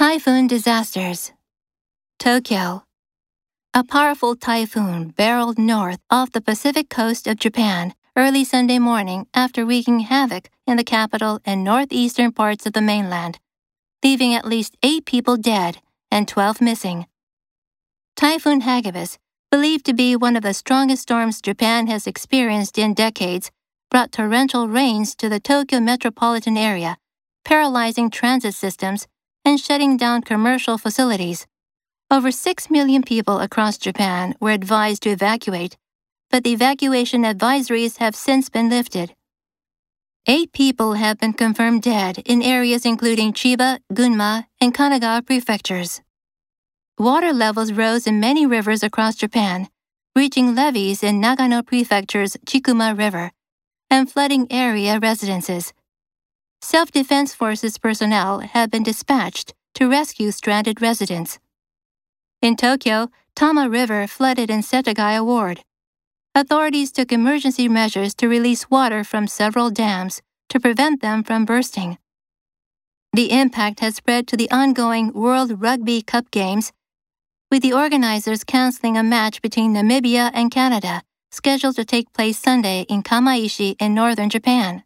Typhoon disasters. Tokyo. A powerful typhoon barreled north off the Pacific coast of Japan early Sunday morning after wreaking havoc in the capital and northeastern parts of the mainland, leaving at least eight people dead and 12 missing. Typhoon Hagibis, believed to be one of the strongest storms Japan has experienced in decades, brought torrential rains to the Tokyo metropolitan area, paralyzing transit systems and shutting down commercial facilities. Over 6 million people across Japan were advised to evacuate, but the evacuation advisories have since been lifted. Eight people have been confirmed dead in areas including Chiba, Gunma, and Kanagawa prefectures. Water levels rose in many rivers across Japan, reaching levees in Nagano Prefecture's Chikuma River and flooding area residences. Self Defense Forces personnel have been dispatched to rescue stranded residents. In Tokyo, Tama River flooded in Setagaya Ward. Authorities took emergency measures to release water from several dams to prevent them from bursting. The impact has spread to the ongoing World Rugby Cup Games, with the organizers canceling a match between Namibia and Canada scheduled to take place Sunday in Kamaishi in northern Japan.